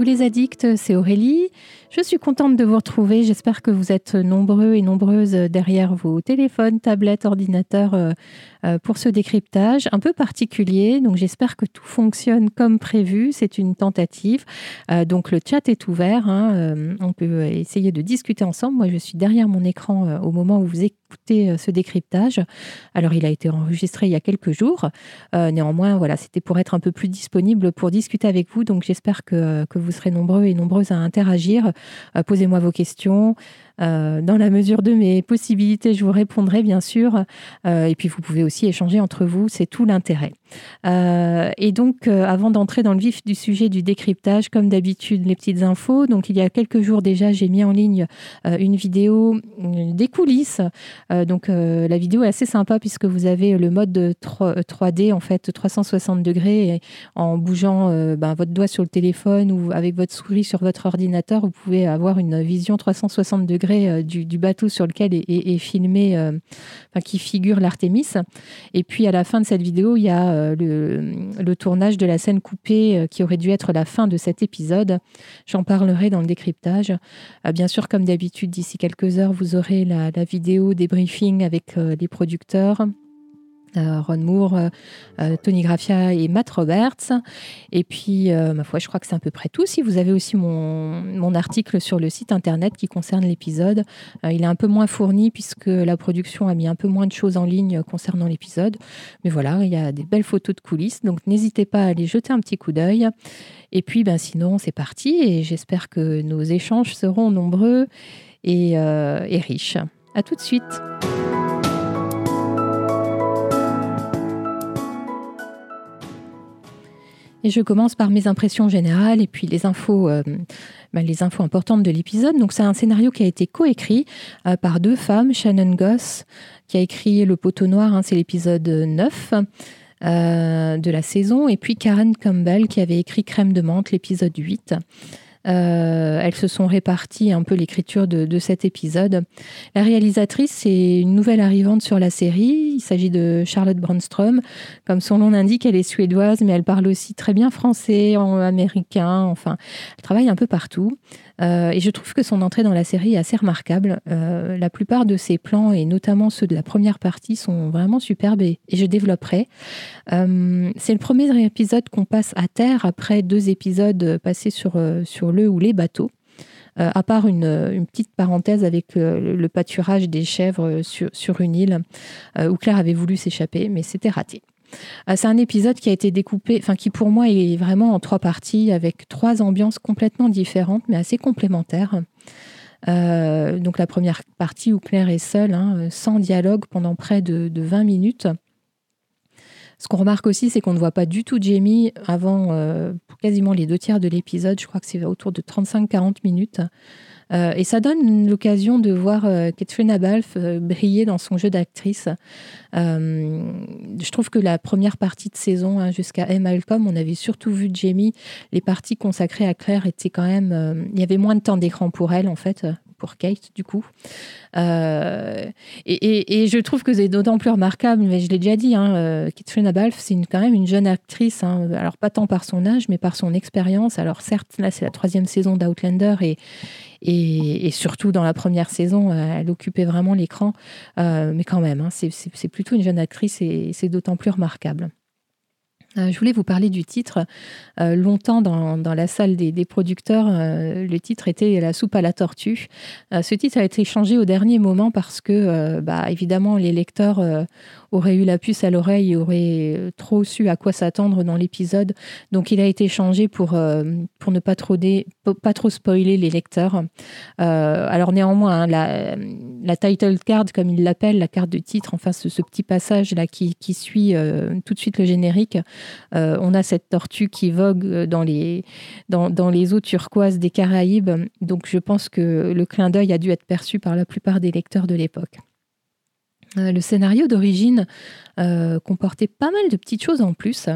Les addicts, c'est Aurélie. Je suis contente de vous retrouver. J'espère que vous êtes nombreux et nombreuses derrière vos téléphones, tablettes, ordinateurs euh, euh, pour ce décryptage un peu particulier. Donc j'espère que tout fonctionne comme prévu. C'est une tentative. Euh, donc le chat est ouvert. Hein. On peut essayer de discuter ensemble. Moi, je suis derrière mon écran au moment où vous écoutez ce décryptage. Alors il a été enregistré il y a quelques jours. Néanmoins, voilà, c'était pour être un peu plus disponible pour discuter avec vous. Donc j'espère que, que vous serez nombreux et nombreuses à interagir. Euh, posez-moi vos questions. Euh, dans la mesure de mes possibilités, je vous répondrai bien sûr. Euh, et puis vous pouvez aussi échanger entre vous, c'est tout l'intérêt. et donc, avant d'entrer dans le vif du sujet du décryptage, comme d'habitude, les petites infos. Donc, il y a quelques jours déjà, j'ai mis en ligne une vidéo des coulisses. donc, la vidéo est assez sympa puisque vous avez le mode 3, d en fait, 360 degrés, en bougeant ben, votre doigt sur le téléphone ou avec votre souris sur votre ordinateur, vous pouvez avoir une vision 360 degrés euh, du, bateau sur lequel est, filmé, euh, qui figure l'Artémis. Et puis à la fin de cette vidéo, il y a euh, le, tournage de la scène coupée qui aurait dû être la fin de cet épisode. J'en parlerai dans le décryptage. bien sûr, comme d'habitude, d'ici quelques heures, vous aurez la, la vidéo des briefings avec les producteurs. Euh, Ron Moore, euh, euh, Tony Graffia et Matt Roberts. Et puis, ma foi, je crois que c'est à peu près tout. Si vous avez aussi mon, mon article sur le site internet qui concerne l'épisode, il est un peu moins fourni puisque la production a mis un peu moins de choses en ligne concernant l'épisode. Mais voilà, il y a des belles photos de coulisses, donc n'hésitez pas à aller jeter un petit coup d'œil. Et puis, ben, sinon, c'est parti et j'espère que nos échanges seront nombreux et, et riches. À tout de suite. Et je commence par mes impressions générales et puis les infos, euh, bah, les infos importantes de l'épisode. Donc c'est un scénario qui a été coécrit euh, par deux femmes, Shannon Goss qui a écrit Le poteau noir, hein, c'est l'épisode 9 euh, de la saison, et puis Karen Campbell qui avait écrit Crème de menthe, l'épisode 8. Euh, elles se sont réparties un peu l'écriture de, cet épisode. La réalisatrice, c'est une nouvelle arrivante sur la série. Il s'agit de Charlotte Brandström. Comme son nom l'indique, elle est suédoise, mais elle parle aussi très bien français, américain. Enfin, elle travaille un peu partout. Euh, et je trouve que son entrée dans la série est assez remarquable. Euh, la plupart de ses plans, et notamment ceux de la première partie, sont vraiment superbes et, je développerai. Euh, c'est le premier épisode qu'on passe à terre après deux épisodes passés sur, sur le ou les bateaux. à part une, petite parenthèse avec le, pâturage des chèvres sur, sur une île où Claire avait voulu s'échapper, mais c'était raté. Euh, c'est un épisode qui a été découpé, enfin qui pour moi est vraiment en trois parties avec trois ambiances complètement différentes mais assez complémentaires. Euh, donc la première partie où Claire est seule, hein, sans dialogue pendant près de, 20 minutes. Ce qu'on remarque aussi, c'est qu'on ne voit pas du tout Jamie avant euh, quasiment les deux tiers de l'épisode. Je crois que c'est autour de 35-40 minutes. Euh, et ça donne l'occasion de voir euh, Abalf euh, briller dans son jeu d'actrice. je trouve que la première partie de saison, hein, jusqu'à M. Malcolm, on avait surtout vu Jamie. Les parties consacrées à Claire étaient quand même. il y avait moins de temps d'écran pour elle, en fait pour Kate, du coup. Euh, et, je trouve que c'est d'autant plus remarquable, mais je l'ai déjà dit, hein, euh, Abalf, c'est quand même une jeune actrice, hein, alors pas tant par son âge, mais par son expérience. Alors certes, là, c'est la troisième saison d'Outlander et, et, surtout dans la première saison, euh, elle occupait vraiment l'écran. mais quand même, hein, c'est plutôt une jeune actrice et c'est d'autant plus remarquable. Euh, je voulais vous parler du titre. Euh, longtemps dans, la salle des, producteurs, euh, le titre était La soupe à la tortue. ce titre a été changé au dernier moment parce que, bah, évidemment, les lecteurs auraient eu la puce à l'oreille et auraient trop su à quoi s'attendre dans l'épisode. Donc, il a été changé pour, pour ne pas trop, pas trop spoiler les lecteurs. alors, néanmoins, hein, la, title card, comme il l'appelle, la carte de titre, enfin, ce, ce petit passage-là qui, suit tout de suite le générique, euh, on a cette tortue qui vogue dans les, dans, les eaux turquoises des Caraïbes. Donc je pense que le clin d'œil a dû être perçu par la plupart des lecteurs de l'époque. Euh, le scénario d'origine euh, comportait pas mal de petites choses en plus.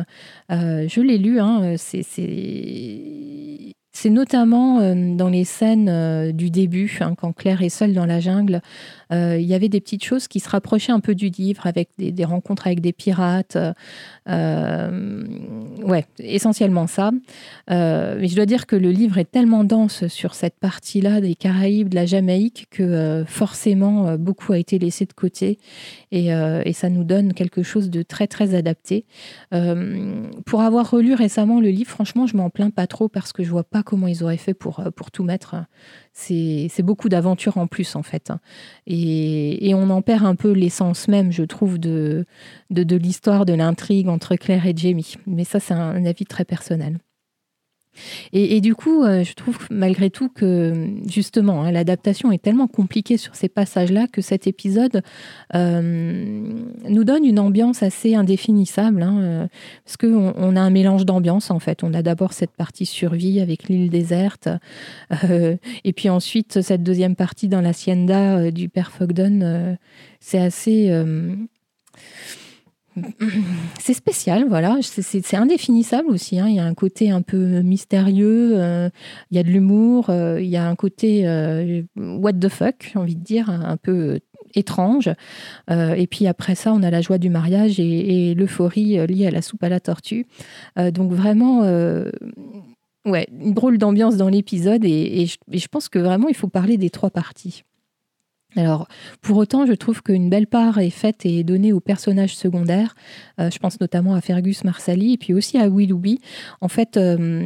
je l'ai lu, hein, c'est c'est notamment dans les scènes du début, hein, quand Claire est seule dans la jungle, il y avait des petites choses qui se rapprochaient un peu du livre, avec des, rencontres avec des pirates. ouais, essentiellement ça. mais je dois dire que le livre est tellement dense sur cette partie-là des Caraïbes, de la Jamaïque, que forcément beaucoup a été laissé de côté. Et, et, ça nous donne quelque chose de très très adapté. pour avoir relu récemment le livre, franchement, je m'en plains pas trop parce que je vois pas comment ils auraient fait pour, pour tout mettre. C'est beaucoup d'aventure en plus, en fait. Et, et, on en perd un peu l'essence même, je trouve, de l'histoire, de l'intrigue entre Claire et Jamie. Mais ça, c'est un avis très personnel. Et, du coup, euh, je trouve malgré tout que justement, hein, l'adaptation est tellement compliquée sur ces passages-là que cet épisode euh, nous donne une ambiance assez indéfinissable, hein, euh, parce qu'on on a un mélange d'ambiance en fait. On a d'abord cette partie survie avec l'île déserte, et puis ensuite cette deuxième partie dans l'hacienda du père Fogden. c'est assez c'est spécial, voilà. C'est indéfinissable aussi. Hein. Il y a un côté un peu mystérieux, euh, il y a de l'humour, euh, il y a un côté euh, what the fuck, j'ai envie de dire, un, peu étrange. et puis après ça, on a la joie du mariage et, l'euphorie liée à la soupe à la tortue. donc vraiment, ouais, une drôle d'ambiance dans l'épisode. et je pense que vraiment, il faut parler des trois parties. Alors, pour autant, je trouve qu'une belle part est faite et donnée aux personnages secondaires. Euh, je pense notamment à Fergus Marsali et puis aussi à Willoughby. En fait, euh,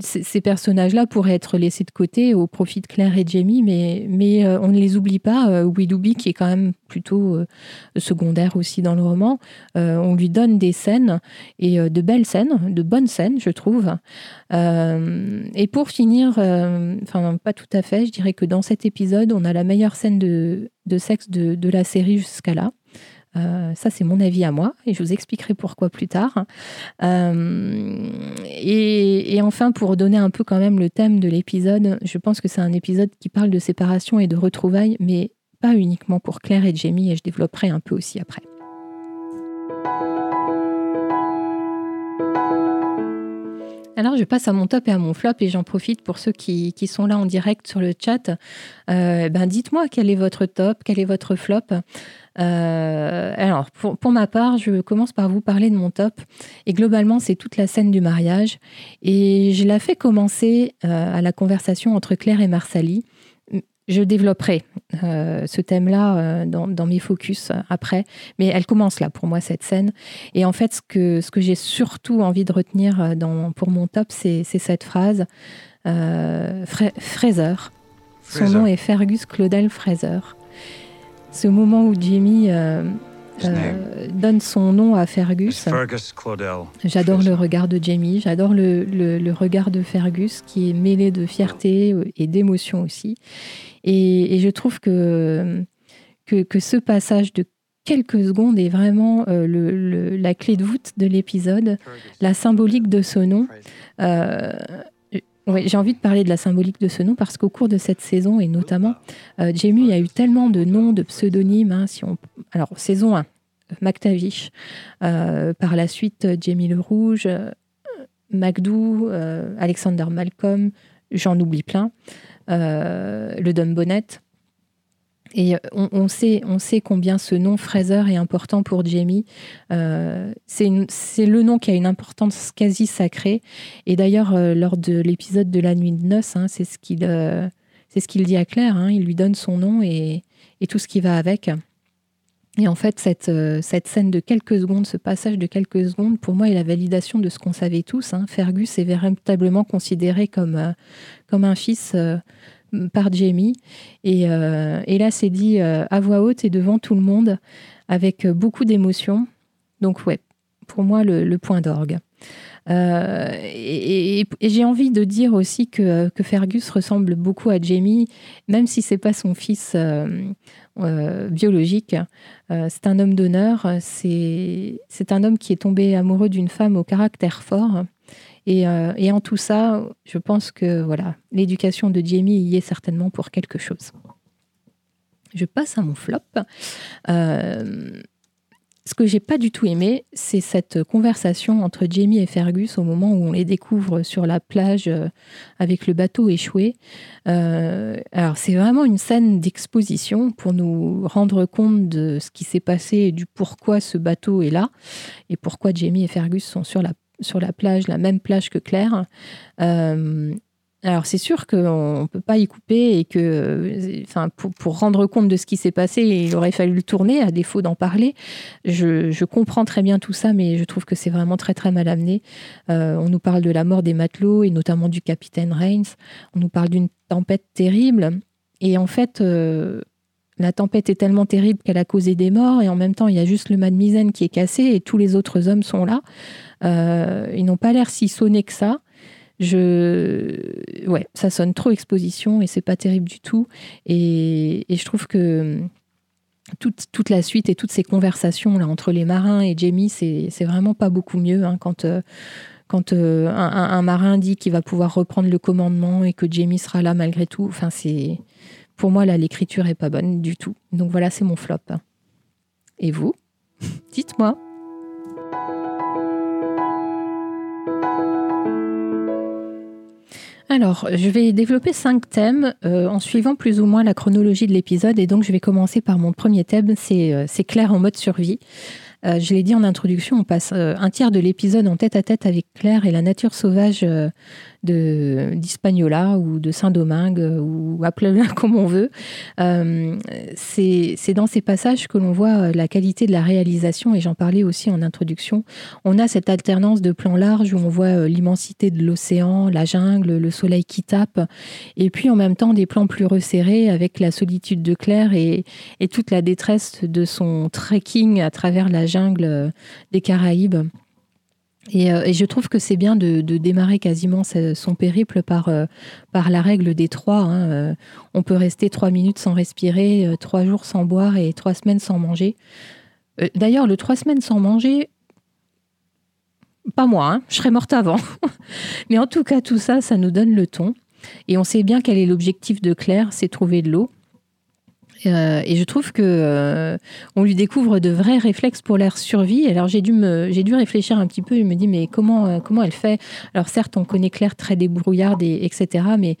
ces personnages-là pourraient être laissés de côté au profit de Claire et Jamie, mais, mais euh, on ne les oublie pas. Willoughby, qui est quand même plutôt secondaire aussi dans le roman, on lui donne des scènes et de belles scènes, de bonnes scènes, je trouve. et pour finir, enfin, pas tout à fait, je dirais que dans cet épisode, on a la meilleure scène de sexe de, la série jusqu'à là. Euh, ça, c'est mon avis à moi, et je vous expliquerai pourquoi plus tard. Euh, et, enfin, pour donner un peu quand même le thème de l'épisode, je pense que c'est un épisode qui parle de séparation et de retrouvailles, mais uniquement pour Claire et Jamie, et je développerai un peu aussi après. Alors, je passe à mon top et à mon flop et j'en profite pour ceux qui, sont là en direct sur le chat. Euh, ben, dites-moi quel est votre top, quel est votre flop. Euh, alors, pour, ma part, je commence par vous parler de mon top. Et globalement, c'est toute la scène du mariage. Et je la fais commencer euh, à la conversation entre Claire et Marsali je développerai euh, ce thème-là euh, dans, mes focus euh, après, mais elle commence là pour moi cette scène. Et en fait, ce que, ce que j'ai surtout envie de retenir dans, pour mon top, c'est cette phrase Fraser. Son nom est Fergus Claudel Fraser. Ce moment où Jimmy donne son nom à Fergus. J'adore le regard de Jamie, j'adore le, le, regard de Fergus qui est mêlé de fierté et d'émotion aussi. Et, je trouve que, que, ce passage de quelques secondes est vraiment euh, le, la clé de voûte de l'épisode, la symbolique de ce nom. Euh, j'ai envie de parler de la symbolique de ce nom parce qu'au cours de cette saison, et notamment, euh, Jamie a eu tellement de noms, de pseudonymes. Hein, si on... Alors, saison 1, McTavish. par la suite, Jamie le Rouge, McDoo, Alexander Malcolm, j'en oublie plein. Euh, le Don Bonnet. Et on, sait, on sait combien ce nom Fraser est important pour Jamie. Euh, c'est le nom qui a une importance quasi sacrée. Et d'ailleurs, euh, lors de l'épisode de la nuit de noces, hein, c'est ce qu'il c'est ce qu'il dit à Claire. Hein. il lui donne son nom et, et, tout ce qui va avec. Et en fait, cette, cette scène de quelques secondes, ce passage de quelques secondes, pour moi, est la validation de ce qu'on savait tous. Hein. Fergus est véritablement considéré comme, comme un fils par Jamie. Et, euh, et là, c'est dit euh, à voix haute et devant tout le monde, avec beaucoup d'émotion. Donc, ouais, pour moi, le, point d'orgue. Euh, et, j'ai envie de dire aussi que, que, Fergus ressemble beaucoup à Jamie, même si c'est pas son fils biologique. c'est un homme d'honneur. C'est un homme qui est tombé amoureux d'une femme au caractère fort euh, et, en tout ça, je pense que voilà, l'éducation de Jamie y est certainement pour quelque chose. Je passe à mon flop. Euh, ce que j'ai pas du tout aimé, c'est cette conversation entre Jamie et Fergus au moment où on les découvre sur la plage euh, avec le bateau échoué. Alors c'est vraiment une scène d'exposition pour nous rendre compte de ce qui s'est passé et du pourquoi ce bateau est là et pourquoi Jamie et Fergus sont sur la sur la plage, la même plage que Claire. Euh, alors c'est sûr qu'on ne peut pas y couper et que, enfin, pour, rendre compte de ce qui s'est passé, il aurait fallu le tourner à défaut d'en parler. Je, comprends très bien tout ça, mais je trouve que c'est vraiment très très mal amené. Euh, on nous parle de la mort des matelots et notamment du capitaine Reigns. On nous parle d'une tempête terrible et en fait. Euh, la tempête est tellement terrible qu'elle a causé des morts et en même temps il y a juste le mât de qui est cassé et tous les autres hommes sont là. Euh, ils n'ont pas l'air si sonnés que ça. Ouais ça sonne trop exposition et c'est pas terrible du tout. Et, je trouve que toute, toute, la suite et toutes ces conversations là entre les marins et Jamie c'est vraiment pas beaucoup mieux hein, quand euh, euh, un, marin dit qu'il va pouvoir reprendre le commandement et que Jamie sera là malgré tout. Enfin c'est pour moi là l'écriture est pas bonne du tout. Donc voilà c'est mon flop. Et vous? Dites-moi Alors, je vais développer cinq thèmes euh, en suivant plus ou moins la chronologie de l'épisode. Et donc, je vais commencer par mon premier thème, c'est euh, Claire en mode survie. Euh, je l'ai dit en introduction, on passe un tiers de l'épisode en tête à tête avec Claire et la nature sauvage d'Hispaniola ou de Saint-Domingue ou appelez-le comme on veut. Euh, c'est dans ces passages que l'on voit la qualité de la réalisation et j'en parlais aussi en introduction. On a cette alternance de plans larges où on voit euh, l'immensité de l'océan, la jungle, le soleil qui tape et puis en même temps des plans plus resserrés avec la solitude de Claire et, et toute la détresse de son trekking à travers la jungle des Caraïbes. Euh, et, je trouve que c'est bien de, démarrer quasiment son périple par, euh, par la règle des trois. Hein. Euh, on peut rester trois minutes sans respirer, trois jours sans boire et trois semaines sans manger. D'ailleurs, le trois semaines sans manger, pas moi, hein, je serais morte avant. Mais en tout cas, tout ça, ça nous donne le ton. Et on sait bien quel est l'objectif de Claire, c'est trouver de l'eau. Euh, et je trouve que euh, on lui découvre de vrais réflexes pour leur survie. Alors j'ai dû me, j'ai dû réfléchir un petit peu. Je me dis mais comment, euh, comment elle fait? Alors certes, on connaît Claire très débrouillarde et etc. Mais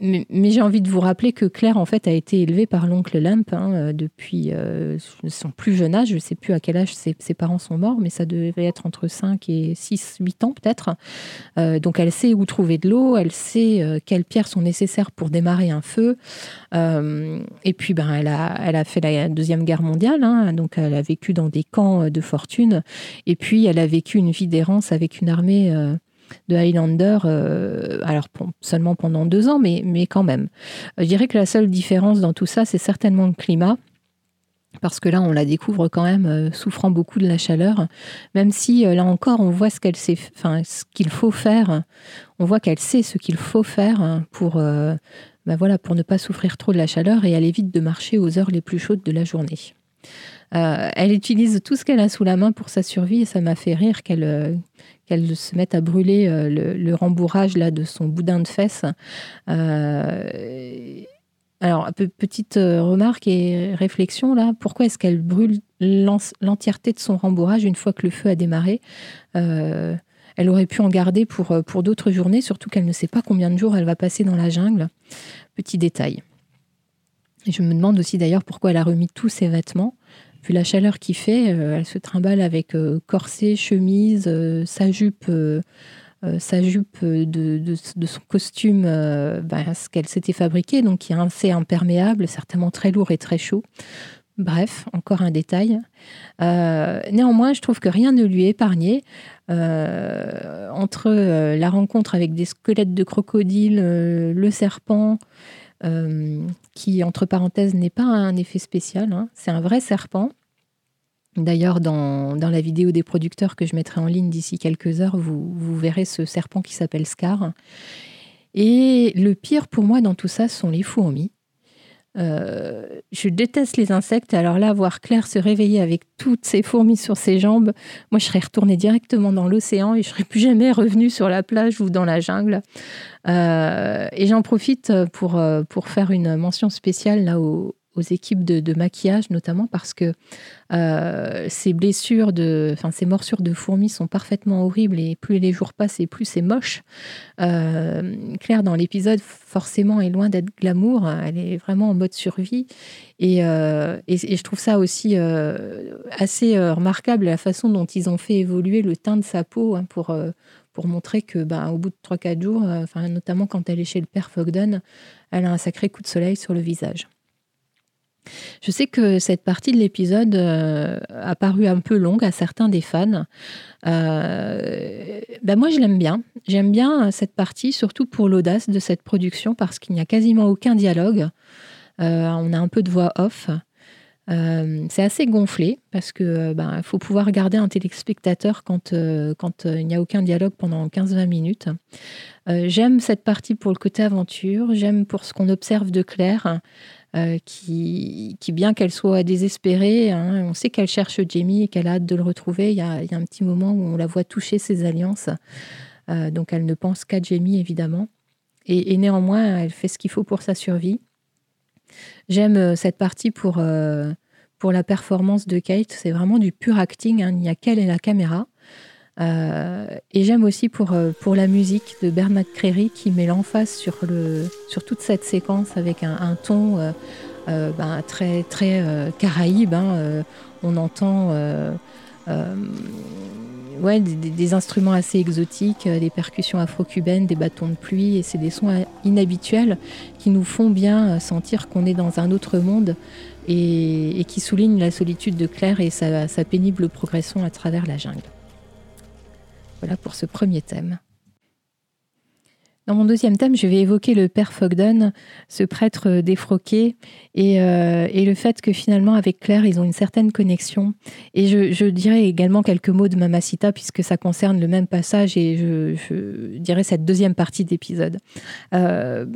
mais, j'ai envie de vous rappeler que Claire en fait a été élevée par l'oncle Lamp hein, depuis son plus jeune âge. Je ne sais plus à quel âge ses, parents sont morts, mais ça devait être entre 5 et 6, 8 ans peut-être. donc elle sait où trouver de l'eau, elle sait quelles pierres sont nécessaires pour démarrer un feu. Et puis, ben, elle, a, elle a fait la Deuxième Guerre mondiale, hein, donc elle a vécu dans des camps de fortune. Et puis, elle a vécu une vie d'errance avec une armée euh, de Highlander, euh, alors seulement pendant deux ans, mais, mais quand même. Je dirais que la seule différence dans tout ça, c'est certainement le climat parce que là, on la découvre quand même souffrant beaucoup de la chaleur, même si là encore, on voit ce qu'elle sait, enfin, ce qu'il faut faire. On voit qu'elle sait ce qu'il faut faire pour bah voilà, pour ne pas souffrir trop de la chaleur et elle évite de marcher aux heures les plus chaudes de la journée. Euh, elle utilise tout ce qu'elle a sous la main pour sa survie et ça m'a fait rire qu'elle euh, se mette à brûler euh, le, rembourrage là de son boudin de fesses. alors, petite remarque et réflexion là, pourquoi est-ce qu'elle brûle l'entièreté de son rembourrage une fois que le feu a démarré? Elle aurait pu en garder pour, euh, pour d'autres journées, surtout qu'elle ne sait pas combien de jours elle va passer dans la jungle. Petit détail. Je me demande aussi d'ailleurs pourquoi elle a remis tous ses vêtements. Vu la chaleur qu'il fait, euh, elle se trimballe avec euh, corset, chemise, sa jupe, sa jupe de, son costume, ben, ce qu'elle s'était fabriqué, donc qui est assez imperméable, certainement très lourd et très chaud. Bref, encore un détail. néanmoins, je trouve que rien ne lui est épargné. Euh, entre euh, la rencontre avec des squelettes de crocodile, euh, le serpent, qui, entre parenthèses, n'est pas un effet spécial, hein. c'est un vrai serpent. D'ailleurs, dans, la vidéo des producteurs que je mettrai en ligne d'ici quelques heures, vous verrez ce serpent qui s'appelle Scar. Et le pire pour moi dans tout ça sont les fourmis. Euh, je déteste les insectes. Alors là, voir Claire se réveiller avec toutes ces fourmis sur ses jambes, moi, je serais retournée directement dans l'océan et je serais plus jamais revenue sur la plage ou dans la jungle. Euh, et j'en profite pour, euh, pour faire une mention spéciale là au, aux équipes de, maquillage, notamment parce que ces blessures, de, enfin ces morsures de fourmis sont parfaitement horribles et plus les jours passent et plus c'est moche. Claire, dans l'épisode, forcément, est loin d'être glamour. Elle est vraiment en mode survie. Et, je trouve ça aussi assez remarquable la façon dont ils ont fait évoluer le teint de sa peau hein, pour pour montrer que, bah, au bout de 3-4 jours, euh, notamment quand elle est chez le père Fogden, elle a un sacré coup de soleil sur le visage. Je sais que cette partie de l'épisode euh, a paru un peu longue à certains des fans. Euh, ben moi, je l'aime bien. J'aime bien cette partie, surtout pour l'audace de cette production, parce qu'il n'y a quasiment aucun dialogue. on a un peu de voix off. Euh, c'est assez gonflé parce que euh, ben, faut pouvoir garder un téléspectateur quand, euh, quand il n'y a aucun dialogue pendant 15-20 minutes. j'aime cette partie pour le côté aventure, j'aime pour ce qu'on observe de Claire, qui, qui, bien qu'elle soit désespérée, hein, on sait qu'elle cherche Jamie et qu'elle a hâte de le retrouver. Il y, a, un petit moment où on la voit toucher ses alliances, donc elle ne pense qu'à Jamie évidemment. et néanmoins, elle fait ce qu'il faut pour sa survie. J'aime euh, cette partie pour, euh, pour la performance de Kate. C'est vraiment du pur acting. Hein. Il n'y a qu'elle et la caméra. Euh, et j'aime aussi pour, pour la musique de Bernard Créry qui met l'emphase sur, le, sur toute cette séquence avec un, ton ben, très, très caraïbe. Hein. on entend ouais, des, instruments assez exotiques, des percussions afro-cubaines, des bâtons de pluie, et c'est des sons inhabituels qui nous font bien sentir qu'on est dans un autre monde et, qui soulignent la solitude de Claire et sa pénible progression à travers la jungle. Voilà pour ce premier thème. Dans mon deuxième thème, je vais évoquer le père Fogden, ce prêtre défroqué, et, euh, et, le fait que finalement, avec Claire, ils ont une certaine connexion. Et je, dirais également quelques mots de Mamacita, puisque ça concerne le même passage, et je, dirais cette deuxième partie d'épisode. Euh,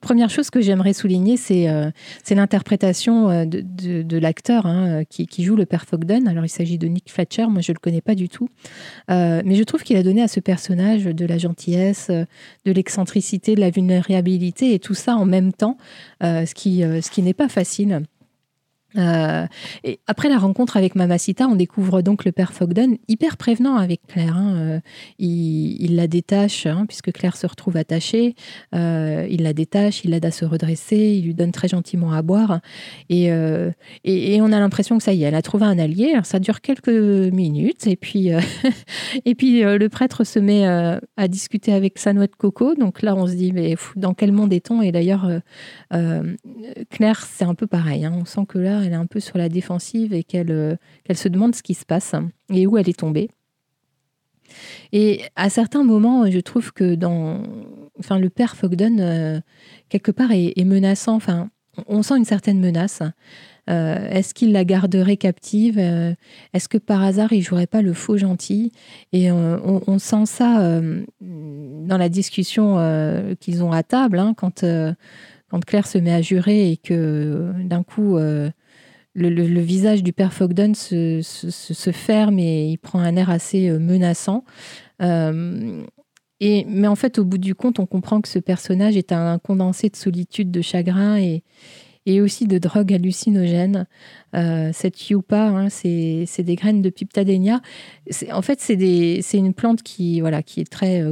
première chose que j'aimerais souligner, c'est euh, l'interprétation de, l'acteur hein, qui, joue le père Fogden. Alors, il s'agit de Nick Fletcher, moi je ne le connais pas du tout, mais je trouve qu'il a donné à ce personnage de la gentillesse, de l'excellence l'excentricité, de la vulnérabilité et tout ça en même temps, euh, euh, ce qui n'est pas facile. Euh, après la rencontre avec Mamacita, on découvre donc le père Fogden hyper prévenant avec Claire. Hein. Euh, il, la détache, hein, puisque Claire se retrouve attachée. Euh, il la détache, il l'aide à se redresser, il lui donne très gentiment à boire. Et, on a l'impression que ça y est, elle a trouvé un allié. Ça dure quelques minutes. Et puis, et puis le prêtre se met à discuter avec sa noix de coco. Donc là, on se dit, mais dans quel monde est-on? Et d'ailleurs, Claire, c'est un peu pareil. Hein. On sent que là, elle est un peu sur la défensive et qu'elle euh, qu'elle se demande ce qui se passe et où elle est tombée. Et à certains moments, je trouve que dans, enfin, le père Fogden, euh, quelque part, est, menaçant. Enfin, on sent une certaine menace. Euh, est-ce qu'il la garderait captive? Est-ce que par hasard, il jouerait pas le faux gentil? Et on, sent ça dans la discussion qu'ils ont à table, hein, quand, quand Claire se met à jurer et que d'un coup, le, visage du père Fogden se, ferme et il prend un air assez euh, menaçant. Euh, et, mais en fait, au bout du compte, on comprend que ce personnage est un condensé de solitude, de chagrin et, et aussi de drogue hallucinogène. Euh, cette yupa, hein, c'est des graines de Piptadenia. En fait, c'est une plante qui, voilà, qui est très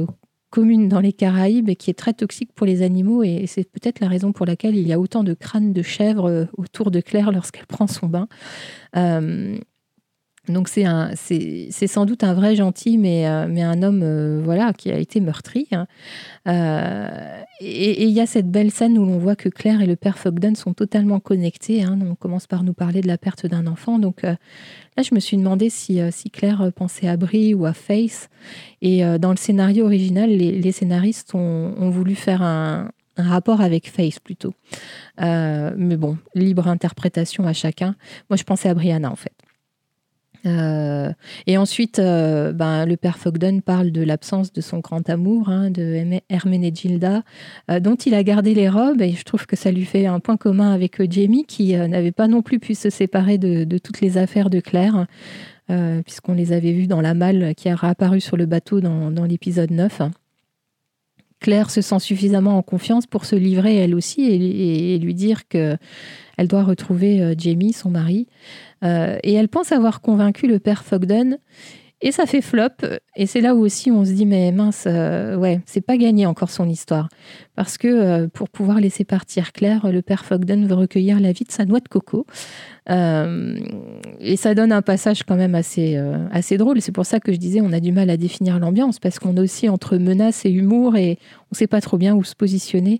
commune dans les Caraïbes et qui est très toxique pour les animaux. Et c'est peut-être la raison pour laquelle il y a autant de crânes de chèvres euh, autour de Claire lorsqu'elle prend son bain. Euh, donc c'est un, c'est, sans doute un vrai gentil, mais, euh, mais un homme euh, voilà qui a été meurtri. Hein. Euh, et il y a cette belle scène où l'on voit que Claire et le père Fogden sont totalement connectés. Hein. On commence par nous parler de la perte d'un enfant. Donc là, je me suis demandé si, si Claire pensait à Brie ou à Face. Et dans le scénario original, les, scénaristes ont, ont, voulu faire un, un rapport avec Face plutôt. mais bon, libre interprétation à chacun. Moi, je pensais à Brianna en fait. Euh, et ensuite, euh, ben, le père Fogden parle de l'absence de son grand amour, hein, de Hermenegilda, euh, dont il a gardé les robes, et je trouve que ça lui fait un point commun avec Jamie, qui n'avait pas non plus pu se séparer de, toutes les affaires de Claire, puisqu'on les avait vues dans la malle qui a réapparu sur le bateau dans, dans l'épisode 9. Claire se sent suffisamment en confiance pour se livrer elle aussi et, lui dire que elle doit retrouver Jamie, son mari. et elle pense avoir convaincu le père Fogden et ça fait flop. Et c'est là où aussi on se dit, mais mince, euh, ouais, c'est pas gagné encore son histoire. Parce que euh, pour pouvoir laisser partir Claire, le père Fogden veut recueillir la vie de sa noix de coco. Euh, et ça donne un passage quand même assez, assez drôle. C'est pour ça que je disais, on a du mal à définir l'ambiance, parce qu'on est aussi entre menace et humour, et on sait pas trop bien où se positionner.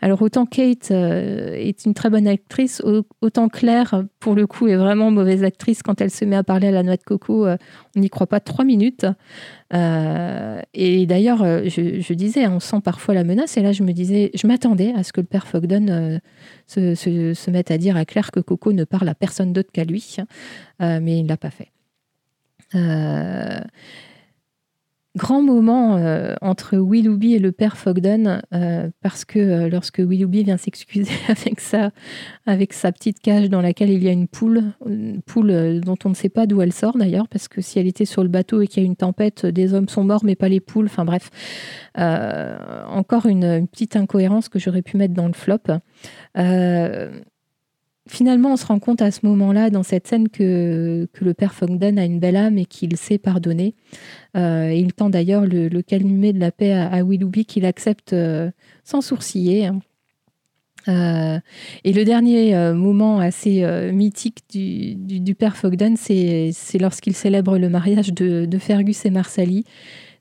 Alors autant Kate est une très bonne actrice, autant Claire, pour le coup, est vraiment mauvaise actrice quand elle se met à parler à la noix de coco. on n'y croit pas trois minutes. Euh, et d'ailleurs, euh, je, disais, on sent parfois la menace. Et là, je me disais, je m'attendais à ce que le père Fogden euh, se, mette à dire à Claire que Coco ne parle à personne d'autre qu'à lui. mais il ne l'a pas fait. Grand moment euh, entre Willoughby et le père Fogden, euh, parce que euh, lorsque Willoughby vient s'excuser avec sa, avec sa petite cage dans laquelle il y a une poule, une poule dont on ne sait pas d'où elle sort d'ailleurs, parce que si elle était sur le bateau et qu'il y a une tempête, des hommes sont morts, mais pas les poules. Enfin bref, encore une, une, petite incohérence que j'aurais pu mettre dans le flop finalement, on se rend compte à ce moment-là, dans cette scène, que, le père Fogden a une belle âme et qu'il sait pardonner. Euh, il tend d'ailleurs le, le calumet de la paix à, Willoughby qu'il accepte euh, sans sourciller. Hein. Euh, et le dernier moment assez mythique du, du, père Fogden, c'est lorsqu'il célèbre le mariage de, de Fergus et Marsali.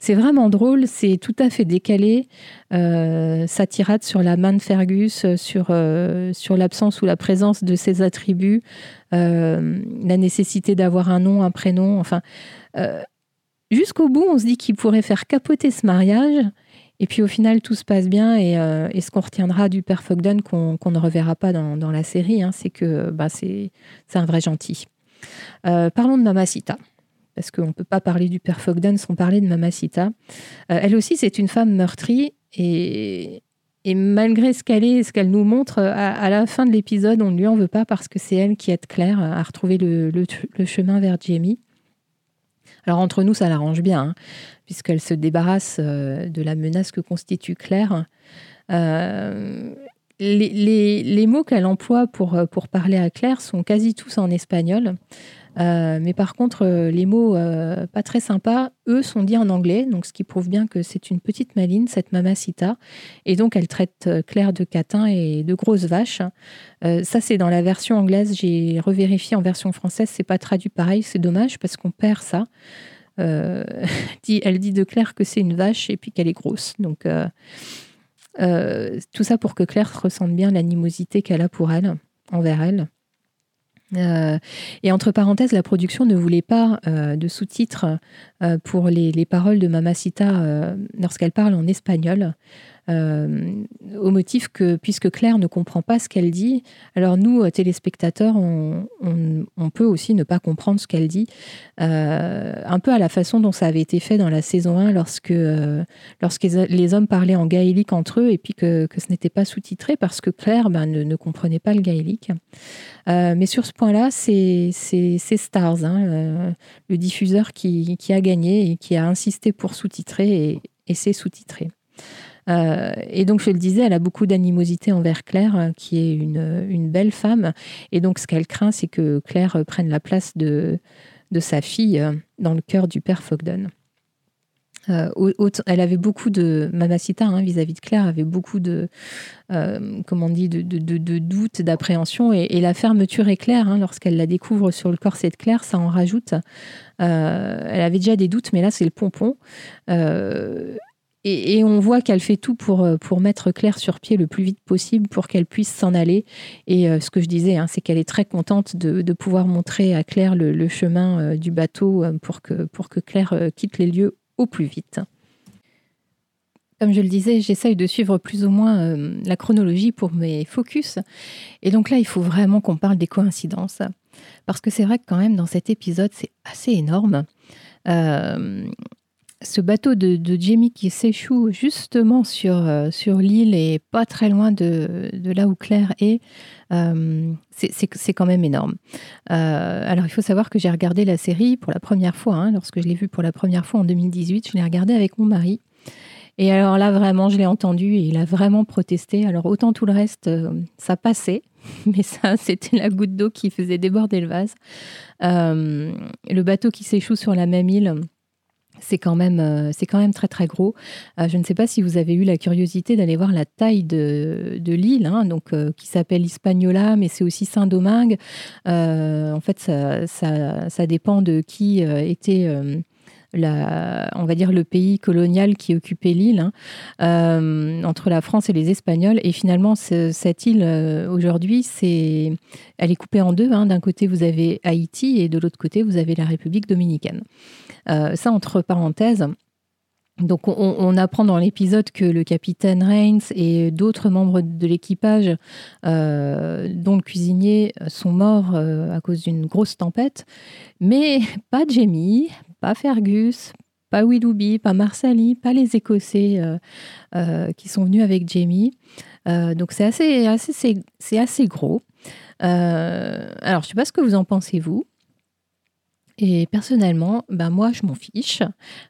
C'est vraiment drôle, c'est tout à fait décalé. Euh, ça tirade sur la main de Fergus, sur, euh, sur l'absence ou la présence de ses attributs, euh, la nécessité d'avoir un nom, un prénom. Enfin, jusqu'au bout, on se dit qu'il pourrait faire capoter ce mariage. Et puis au final, tout se passe bien. Et, ce qu'on retiendra du père Fogden, qu'on ne reverra pas dans, la série, hein, c'est que bah, c'est un vrai gentil. parlons de Mamacita parce qu'on ne peut pas parler du père Fogden sans parler de Mamacita. Euh, elle aussi, c'est une femme meurtrie et, malgré ce qu'elle est, ce qu'elle nous montre, à, la fin de l'épisode, on ne lui en veut pas parce que c'est elle qui aide Claire à retrouver le, chemin vers Jamie. Alors entre nous, ça l'arrange bien, hein, puisqu'elle se débarrasse euh, de la menace que constitue Claire. Euh, les, mots qu'elle emploie pour, pour parler à Claire sont quasi tous en espagnol. Euh, mais par contre, euh, les mots euh, pas très sympas, eux, sont dits en anglais, donc ce qui prouve bien que c'est une petite maline, cette mamacita. Et donc, elle traite Claire de catin et de grosses vaches. ça, c'est dans la version anglaise. J'ai revérifié en version française, c'est pas traduit pareil. C'est dommage parce qu'on perd ça. elle dit de Claire que c'est une vache et puis qu'elle est grosse. Donc, tout ça pour que Claire ressente bien l'animosité qu'elle a pour elle, envers elle. Euh, et entre parenthèses, la production ne voulait pas euh, de sous-titres euh, pour les, les, paroles de Mamacita lorsqu'elle parle en espagnol. Euh, au motif que, puisque Claire ne comprend pas ce qu'elle dit, alors nous, euh, téléspectateurs, on, peut aussi ne pas comprendre ce qu'elle dit, euh, un peu à la façon dont ça avait été fait dans la saison 1 lorsque, lorsque les hommes parlaient en gaélique entre eux et puis que, ce n'était pas sous-titré parce que Claire ben, ne, comprenait pas le gaélique. mais sur ce point-là, c'est Stars, hein, le diffuseur qui, a gagné et qui a insisté pour sous-titrer et, et c'est sous-titré. Euh, et donc, je le disais, elle a beaucoup d'animosité envers Claire, euh, qui est une, une, belle femme. Et donc, ce qu'elle craint, c'est que Claire euh, prenne la place de, sa fille dans le cœur du père Fogden. elle avait beaucoup de Mamacita hein, vis-à-vis de Claire avait beaucoup de comment on dit de, doutes d'appréhension et, la fermeture est claire hein, lorsqu'elle la découvre sur le corset de Claire ça en rajoute elle avait déjà des doutes mais là c'est le pompon et, on voit qu'elle fait tout pour, euh, pour mettre Claire sur pied le plus vite possible pour qu'elle puisse s'en aller. Et euh, ce que je disais, hein, c'est qu'elle est très contente de, de, pouvoir montrer à Claire le, chemin euh, du bateau pour que, pour que Claire quitte les lieux au plus vite. Comme je le disais, j'essaye de suivre plus ou moins la chronologie pour mes focus. Et donc là, il faut vraiment qu'on parle des coïncidences. Parce que c'est vrai que quand même, dans cet épisode, c'est assez énorme ce bateau de, Jamie qui s'échoue justement sur, euh, sur l'île et pas très loin de, là où Claire est, euh, c'est quand même énorme. Euh, alors il faut savoir que j'ai regardé la série pour la première fois, hein, lorsque je l'ai vue pour la première fois en 2018, je l'ai regardée avec mon mari. Et alors là, vraiment, je l'ai entendu et il a vraiment protesté. Alors autant tout le reste, ça passait, mais ça, c'était la goutte d'eau qui faisait déborder le vase. le bateau qui s'échoue sur la même île, c'est quand même euh, c'est quand même très très gros. Euh, je ne sais pas si vous avez eu la curiosité d'aller voir la taille de, l'île, hein, donc euh, qui s'appelle Hispaniola, mais c'est aussi Saint-Domingue. en fait, ça, ça, dépend de qui était on va dire le pays colonial qui occupait l'île hein, entre la France et les Espagnols. Et finalement, cette île aujourd'hui, c'est, elle est coupée en deux. Hein. D'un côté, vous avez Haïti et de l'autre côté, vous avez la République dominicaine. Euh, ça, entre parenthèses. Donc on, apprend dans l'épisode que le capitaine Reigns et d'autres membres de l'équipage, euh, dont le cuisinier, sont morts euh, à cause d'une grosse tempête. Mais pas Jamie, pas Fergus, pas Willoughby, pas Marsali, pas les Écossais qui sont venus avec Jamie. donc c'est assez, gros. alors je sais pas ce que vous en pensez vous. Et personnellement, ben moi, je m'en fiche.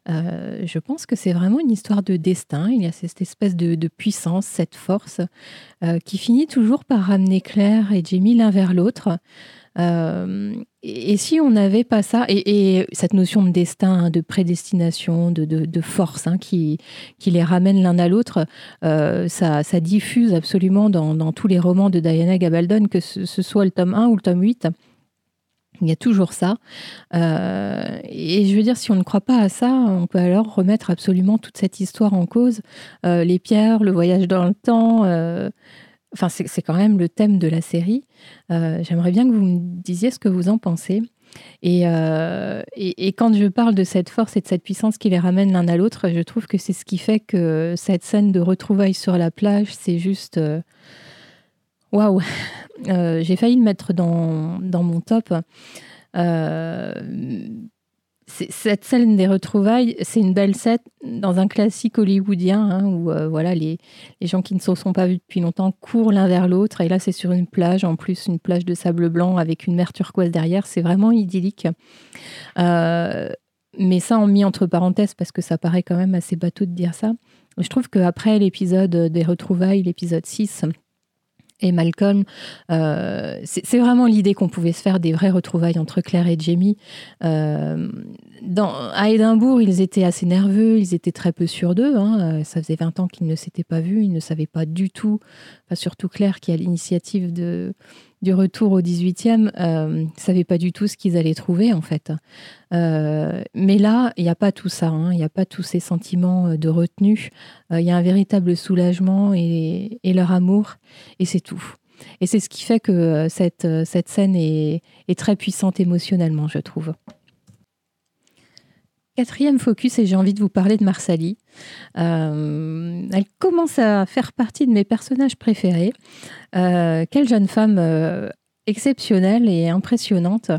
Euh, je pense que c'est vraiment une histoire de destin. Il y a cette espèce de, puissance, cette force, euh, qui finit toujours par ramener Claire et Jamie l'un vers l'autre. Euh, et, si on n'avait pas ça, et, cette notion de destin, de prédestination, de, force hein, qui, les ramène l'un à l'autre, ça, ça, diffuse absolument dans, tous les romans de Diana Gabaldon, que ce, soit le tome 1 ou le tome 8. Il y a toujours ça. Euh, et je veux dire, si on ne croit pas à ça, on peut alors remettre absolument toute cette histoire en cause. Euh, les pierres, le voyage dans le temps. Euh, c'est quand même le thème de la série. J'aimerais bien que vous me disiez ce que vous en pensez. Et, et, quand je parle de cette force et de cette puissance qui les ramène l'un à l'autre, je trouve que c'est ce qui fait que cette scène de retrouvailles sur la plage, c'est juste Waouh euh, J'ai failli le mettre dans, dans mon top. Euh, cette scène des retrouvailles, c'est une belle scène dans un classique hollywoodien hein, où euh, voilà les, les, gens qui ne se sont pas vus depuis longtemps courent l'un vers l'autre. Et là, c'est sur une plage, en plus une plage de sable blanc avec une mer turquoise derrière. C'est vraiment idyllique. mais ça, en mis entre parenthèses parce que ça paraît quand même assez bateau de dire ça. Je trouve qu'après l'épisode des retrouvailles, l'épisode 6, et Malcolm. Euh, c'est vraiment l'idée qu'on pouvait se faire des vraies retrouvailles entre Claire et Jamie. Euh, à Édimbourg, ils étaient assez nerveux, ils étaient très peu sûrs d'eux. Hein. Euh, ça faisait 20 ans qu'ils ne s'étaient pas vus, ils ne savaient pas du tout, pas surtout Claire qui a l'initiative de, du retour au 18e euh, savaient pas du tout ce qu'ils allaient trouver en fait. Euh, mais là, il n'y a pas tout ça, hein. il n'y a pas tous ces sentiments euh, de retenue, il y a un véritable soulagement et, leur amour, et c'est tout. Et c'est ce qui fait que cette, scène est très puissante émotionnellement, je trouve. Quatrième focus, et j'ai envie de vous parler de Marsali. Euh, elle commence à faire partie de mes personnages préférés. Euh, quelle jeune femme euh, exceptionnelle et impressionnante.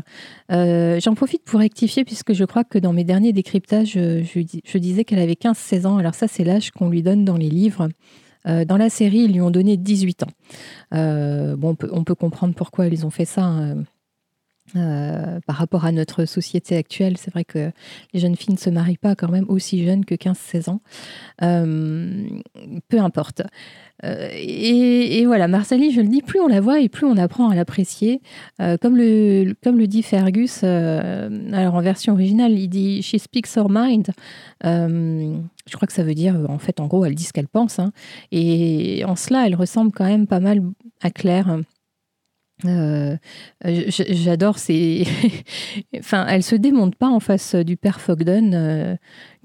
J'en profite pour rectifier, puisque je crois que dans mes derniers décryptages, je, disais qu'elle avait 15-16 ans. Alors ça, c'est l'âge qu'on lui donne dans les livres. dans la série, ils lui ont donné 18 ans. on peut, comprendre pourquoi ils ont fait ça. Hein. Euh, par rapport à notre société actuelle, c'est vrai que les jeunes filles ne se marient pas quand même aussi jeunes que 15-16 ans. Euh, peu importe. Euh, et, voilà, Marsali, je le dis, plus on la voit et plus on apprend à l'apprécier. comme, le, comme le dit Fergus, alors en version originale, il dit She speaks her mind. je crois que ça veut dire, en fait, en gros, elle dit ce qu'elle pense. Hein. Et en cela, elle ressemble quand même pas mal à Claire. Euh, j'adore ces. enfin, elle se démonte pas en face du père Fogden, euh,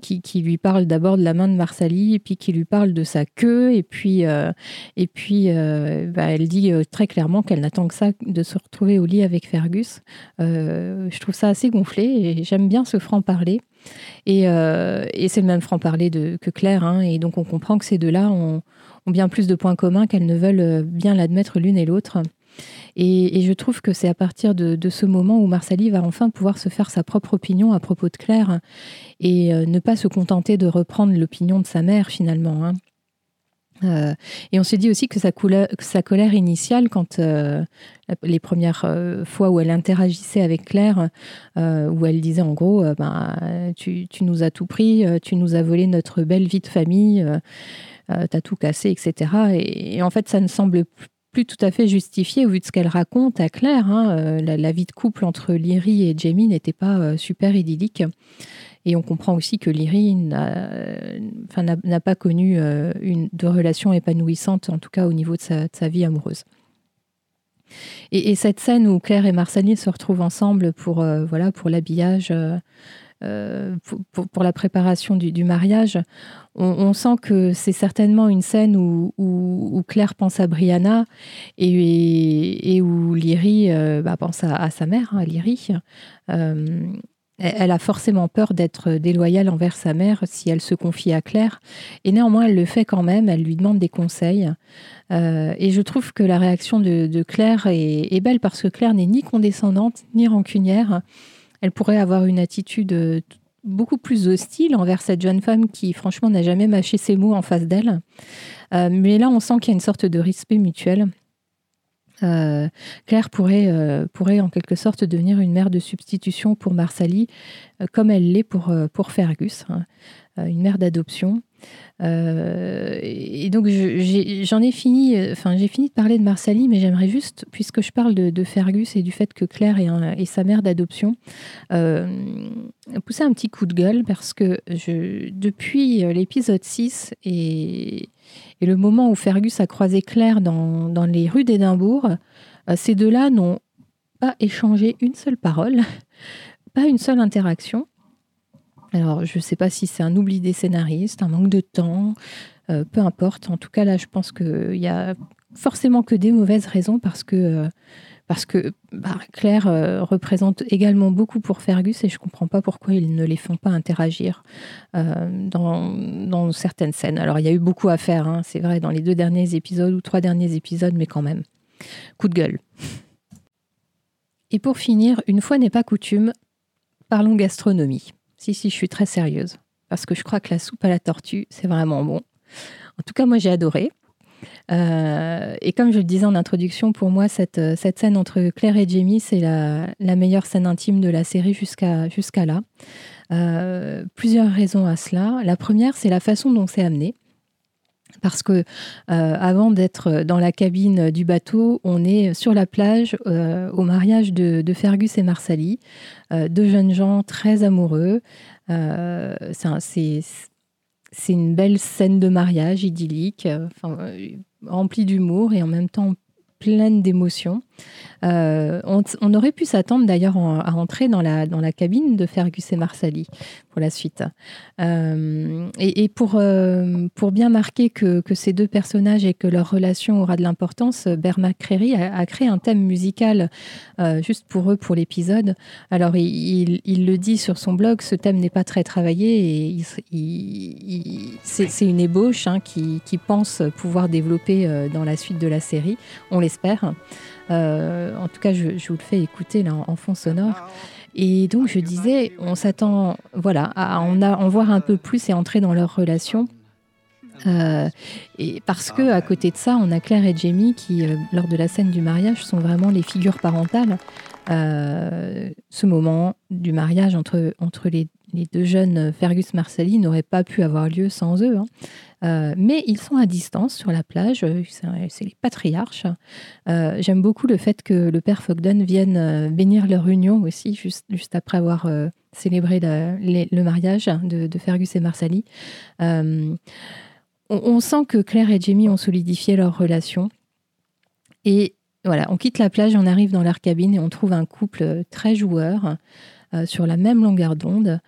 qui, lui parle d'abord de la main de Marsali, et puis qui lui parle de sa queue, et puis, euh, et puis bah, elle dit très clairement qu'elle n'attend que ça de se retrouver au lit avec Fergus. je trouve ça assez gonflé, et j'aime bien ce franc-parler. Et, et c'est le même franc-parler que Claire, hein, et donc on comprend que ces deux-là ont, ont bien plus de points communs qu'elles ne veulent bien l'admettre l'une et l'autre. Et, je trouve que c'est à partir de, ce moment où Marsali va enfin pouvoir se faire sa propre opinion à propos de Claire et euh, ne pas se contenter de reprendre l'opinion de sa mère finalement. Hein. Euh, et on se dit aussi que sa, colère initiale, quand euh, les premières fois où elle interagissait avec Claire, où elle disait en gros, ben, tu, nous as tout pris, tu nous as volé notre belle vie de famille, t'as tout cassé, etc. Et, en fait, ça ne semble plus tout à fait justifié au vu de ce qu'elle raconte à Claire. Hein. La, la, vie de couple entre Lyrie et Jamie n'était pas super idyllique. Et on comprend aussi que Lyrie n'a pas connu euh, une, de relation épanouissante, en tout cas au niveau de sa, vie amoureuse. Et, cette scène où Claire et Marceline se retrouvent ensemble pour euh, voilà pour l'habillage, euh, pour, la préparation du, mariage, on, sent que c'est certainement une scène où, Claire pense à Brianna et, où Lyrie bah, pense à, sa mère, hein, Lyrie. Elle a forcément peur d'être déloyale envers sa mère si elle se confie à Claire. Et néanmoins, elle le fait quand même. Elle lui demande des conseils. Euh, et je trouve que la réaction de, Claire est, belle parce que Claire n'est ni condescendante ni rancunière. Elle pourrait avoir une attitude beaucoup plus hostile envers cette jeune femme qui, franchement, n'a jamais mâché ses mots en face d'elle. Euh, mais là, on sent qu'il y a une sorte de respect mutuel. Euh, Claire pourrait, euh, en quelque sorte devenir une mère de substitution pour Marsali, euh, comme elle l'est pour, pour Fergus, hein. une mère d'adoption. Et donc j'en ai, fini, enfin j'ai fini de parler de Marsali, mais j'aimerais juste, puisque je parle de, Fergus et du fait que Claire est, sa mère d'adoption, pousser un petit coup de gueule parce que depuis l'épisode 6 et et le moment où Fergus a croisé Claire dans, les rues d'Édimbourg, euh, ces deux-là n'ont pas échangé une seule parole, pas une seule interaction. Alors, je ne sais pas si c'est un oubli des scénaristes, un manque de temps, euh, peu importe. En tout cas, là, je pense qu'il y a forcément que des mauvaises raisons parce que euh, bah, Claire euh, représente également beaucoup pour Fergus et je ne comprends pas pourquoi ils ne les font pas interagir dans, certaines scènes. Alors il y a eu beaucoup à faire, hein, c'est vrai, dans les deux derniers épisodes ou trois derniers épisodes, mais quand même. Coup de gueule. Et pour finir, une fois n'est pas coutume, parlons gastronomie. Si, si, je suis très sérieuse, parce que je crois que la soupe à la tortue, c'est vraiment bon. En tout cas, moi j'ai adoré. Euh, et comme je le disais en introduction, pour moi, cette, cette scène entre Claire et Jamie, c'est la, meilleure scène intime de la série jusqu'à jusqu'à là. Euh, plusieurs raisons à cela. La première, c'est la façon dont c'est amené. Parce que euh, avant d'être dans la cabine du bateau, on est sur la plage au mariage de, Fergus et Marsali, deux jeunes gens très amoureux. c'est une belle scène de mariage idyllique, euh, euh, remplie d'humour et en même temps pleine d'émotions. Euh, on, aurait pu s'attendre d'ailleurs à entrer dans la, dans la cabine de Fergus et Marsali pour la suite. Euh, et, pour, euh, pour bien marquer que, que, ces deux personnages et que leur relation aura de l'importance, Bear McCreary a, créé un thème musical juste pour eux pour l'épisode. Alors il, il, le dit sur son blog, ce thème n'est pas très travaillé et c'est une ébauche hein, qui, qui pense pouvoir développer dans la suite de la série. On l'espère. Euh, en tout cas, je, vous le fais écouter là, en, fond sonore. Et donc, je disais, on s'attend voilà, à en, voir un peu plus et entrer dans leur relation. Euh, et parce que à côté de ça, on a Claire et Jamie qui, euh, lors de la scène du mariage, sont vraiment les figures parentales. ce moment du mariage entre, entre les, les deux jeunes Fergus Marsali n'aurait pas pu avoir lieu sans eux. Hein. Euh, mais ils sont à distance sur la plage, euh, c'est les patriarches. Euh, j'aime beaucoup le fait que le père Fogden vienne bénir leur union aussi, juste, juste après avoir célébré le mariage de, Fergus et Marsali. On, on, sent que Claire et Jamie ont solidifié leur relation. Et voilà, on quitte la plage, on arrive dans leur cabine et on trouve un couple très joueur, sur la même longueur d'onde.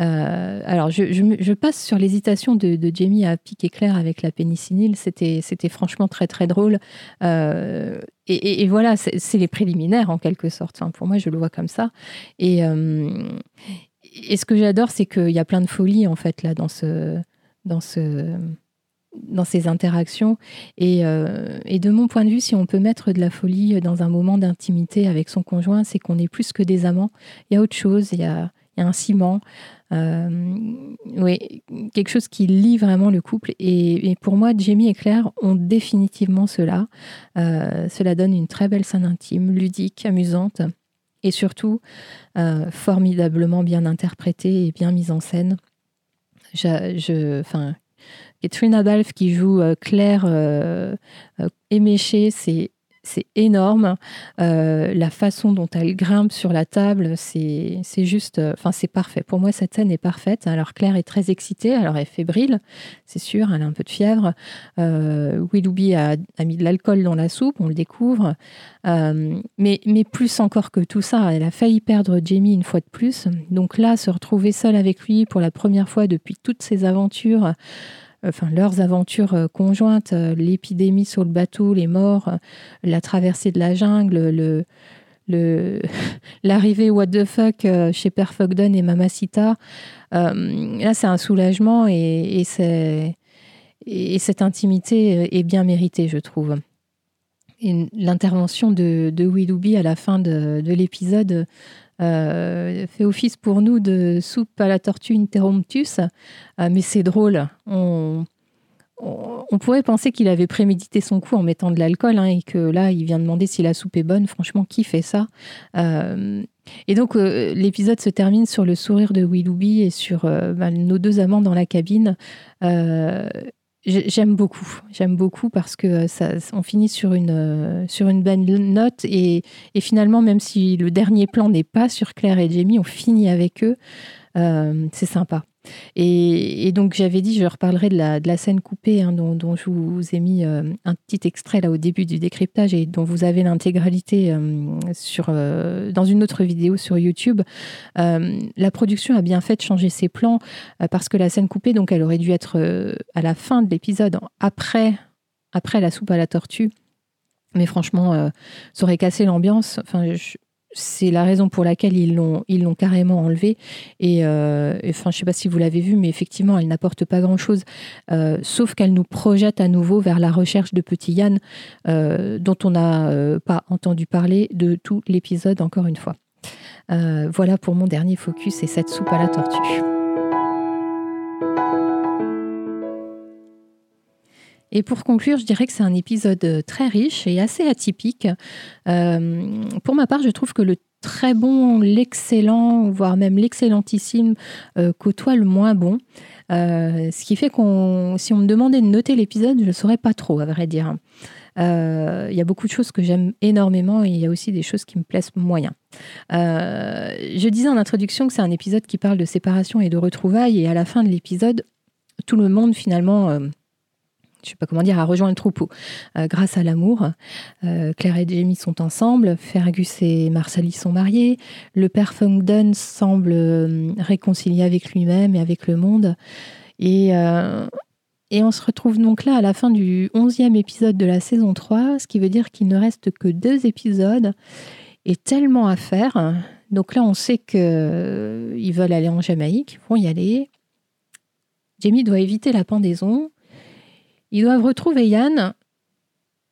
Euh, alors, je, passe sur l'hésitation de, Jamie à piquer clair avec la pénicilline. C'était, franchement très, très drôle. Euh, et, voilà, c'est, les préliminaires en quelque sorte. pour moi, je le vois comme ça. Et, euh, et ce que j'adore, c'est qu'il y a plein de folie, en fait, là, dans ce. Dans ce dans ces interactions. Et, et, de mon point de vue, si on peut mettre de la folie dans un moment d'intimité avec son conjoint, c'est qu'on est plus que des amants. Il y a autre chose, il y a, un ciment, oui, quelque chose qui lie vraiment le couple. Et, pour moi, Jamie et Claire ont définitivement cela. cela donne une très belle scène intime, ludique, amusante et surtout formidablement bien interprétée et bien mise en scène. Je, je, Katrina Balfe qui joue Claire éméchée, c'est c'est énorme. Euh, la façon dont elle grimpe sur la table, c'est juste, euh, enfin c'est parfait. Pour moi, cette scène est parfaite. Alors Claire est très excitée, alors elle est fébrile, c'est sûr, elle a un peu de fièvre. Euh, Willoughby a, mis de l'alcool dans la soupe, on le découvre. Euh, mais plus encore que tout ça, elle a failli perdre Jamie une fois de plus. Donc là, se retrouver seule avec lui pour la première fois depuis toutes ses aventures enfin leurs aventures euh, conjointes, euh, l'épidémie sur le bateau, les morts, euh, la traversée de la jungle, le, l'arrivée what the fuck chez Père Fogden et Mamacita. là, c'est un soulagement et, et, et, cette intimité est bien méritée, je trouve. L'intervention de, de Willoughby à la fin de, de l'épisode euh, fait office pour nous de soupe à la tortue interruptus, euh, mais c'est drôle. On, on, pourrait penser qu'il avait prémédité son coup en mettant de l'alcool hein, et que là, il vient demander si la soupe est bonne. Franchement, qui fait ça? Euh, Et donc, l'épisode se termine sur le sourire de Willoughby et sur bah, nos deux amants dans la cabine. J'aime beaucoup, j'aime beaucoup parce que euh, ça, on finit sur une, euh, sur belle note et, et finalement, même si le dernier plan n'est pas sur Claire et Jamie, on finit avec eux. Euh, c'est sympa. Et, donc j'avais dit, je reparlerai de la, scène coupée hein, dont, je vous ai mis euh, un petit extrait là au début du décryptage et dont vous avez l'intégralité euh, dans une autre vidéo sur YouTube. la production a bien fait de changer ses plans parce que la scène coupée, donc elle aurait dû être à la fin de l'épisode, après, après la soupe à la tortue. Mais franchement, ça aurait cassé l'ambiance. C'est la raison pour laquelle ils l'ont ils l'ont carrément enlevée et, euh, je sais pas si vous l'avez vu mais effectivement elle n'apporte pas grand chose euh, sauf qu'elle nous projette à nouveau vers la recherche de petit Yann euh, dont on n'a pas entendu parler de tout l'épisode encore une fois. Voilà pour mon dernier focus et cette soupe à la tortue Et pour conclure, je dirais que c'est un épisode euh, très riche et assez atypique. Euh, pour ma part, je trouve que le très bon, l'excellent, voire même l'excellentissime euh, côtoie le moins bon. ce qui fait qu'on, si on me demandait de noter l'épisode, je ne saurais pas trop, à vrai dire. Il y a beaucoup de choses que j'aime énormément et il y a aussi des choses qui me plaisent moyen. je disais en introduction que c'est un épisode qui parle de séparation et de retrouvailles et à la fin de l'épisode, tout le monde finalement je sais pas comment dire, a rejoint le troupeau euh, grâce à l'amour. Euh, Claire et Jamie sont ensemble, Fergus et Marsalis sont mariés, le père Fungdon semble euh, réconcilié avec lui-même et avec le monde. Et, et on se retrouve donc là à la fin du 11e épisode de la saison 3, ce qui veut dire qu'il ne reste que deux épisodes et tellement à faire. Donc là, on sait qu'ils veulent aller en Jamaïque, ils vont y aller. Jamie doit éviter la pendaison. Ils doivent retrouver Yann.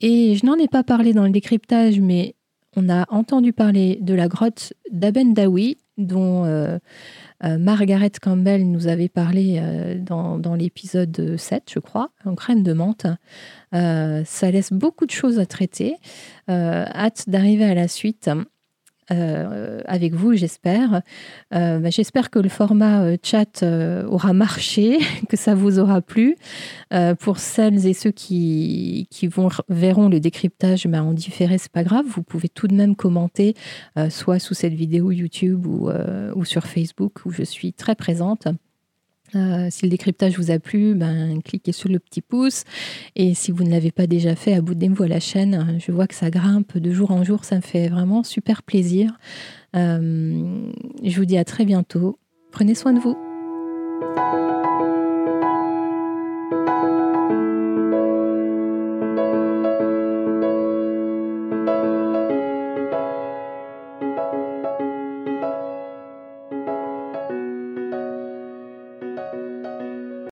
Et je n'en ai pas parlé dans le décryptage, mais on a entendu parler de la grotte d'Abendawi, dont euh, euh, Margaret Campbell nous avait parlé euh, dans, dans l'épisode 7, je crois, en crème de menthe. ça laisse beaucoup de choses à traiter. hâte d'arriver à la suite. Euh, avec vous, j'espère. Euh, bah, j'espère que le format euh, chat aura marché, que ça vous aura plu. pour celles et ceux qui, qui vont, verront le décryptage bah, en différé, c'est pas grave. Vous pouvez tout de même commenter, soit sous cette vidéo YouTube ou, ou sur Facebook, où je suis très présente. Euh, si le décryptage vous a plu, ben, cliquez sur le petit pouce. Et si vous ne l'avez pas déjà fait, abonnez-vous à la chaîne. Je vois que ça grimpe de jour en jour. Ça me fait vraiment super plaisir. Euh, je vous dis à très bientôt. Prenez soin de vous.